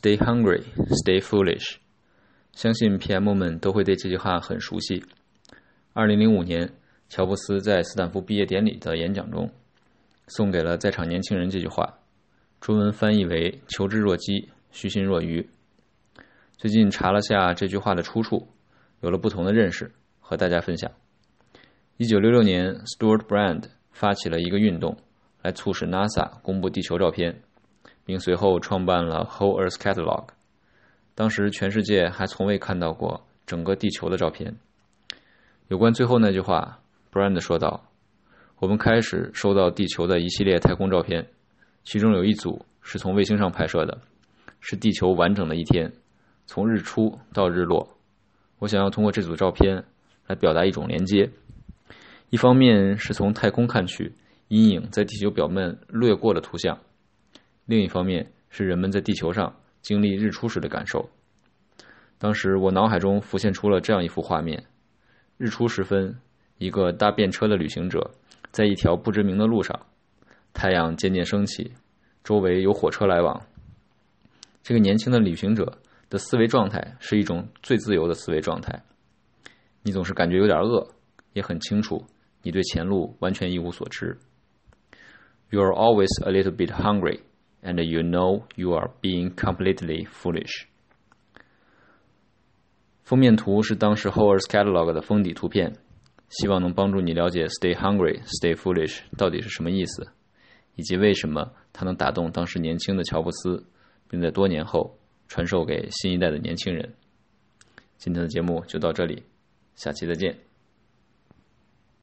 Stay hungry, stay foolish。相信 PM 们都会对这句话很熟悉。二零零五年，乔布斯在斯坦福毕业典礼的演讲中，送给了在场年轻人这句话，中文翻译为“求知若饥，虚心若愚”。最近查了下这句话的出处，有了不同的认识，和大家分享。一九六六年，Stuart Brand 发起了一个运动，来促使 NASA 公布地球照片，并随后创办了 Whole Earth Catalog。当时全世界还从未看到过整个地球的照片。有关最后那句话，Brand 说道：“我们开始收到地球的一系列太空照片，其中有一组是从卫星上拍摄的，是地球完整的一天，从日出到日落。我想要通过这组照片来表达一种连接。一方面是从太空看去，阴影在地球表面掠过的图像；另一方面是人们在地球上。”经历日出时的感受。当时我脑海中浮现出了这样一幅画面：日出时分，一个搭便车的旅行者在一条不知名的路上，太阳渐渐升起，周围有火车来往。这个年轻的旅行者的思维状态是一种最自由的思维状态。你总是感觉有点饿，也很清楚你对前路完全一无所知。You're always a little bit hungry. And you know you are being completely foolish。封面图是当时 Howard's Catalog 的封底图片，希望能帮助你了解 “Stay hungry, stay foolish” 到底是什么意思，以及为什么它能打动当时年轻的乔布斯，并在多年后传授给新一代的年轻人。今天的节目就到这里，下期再见。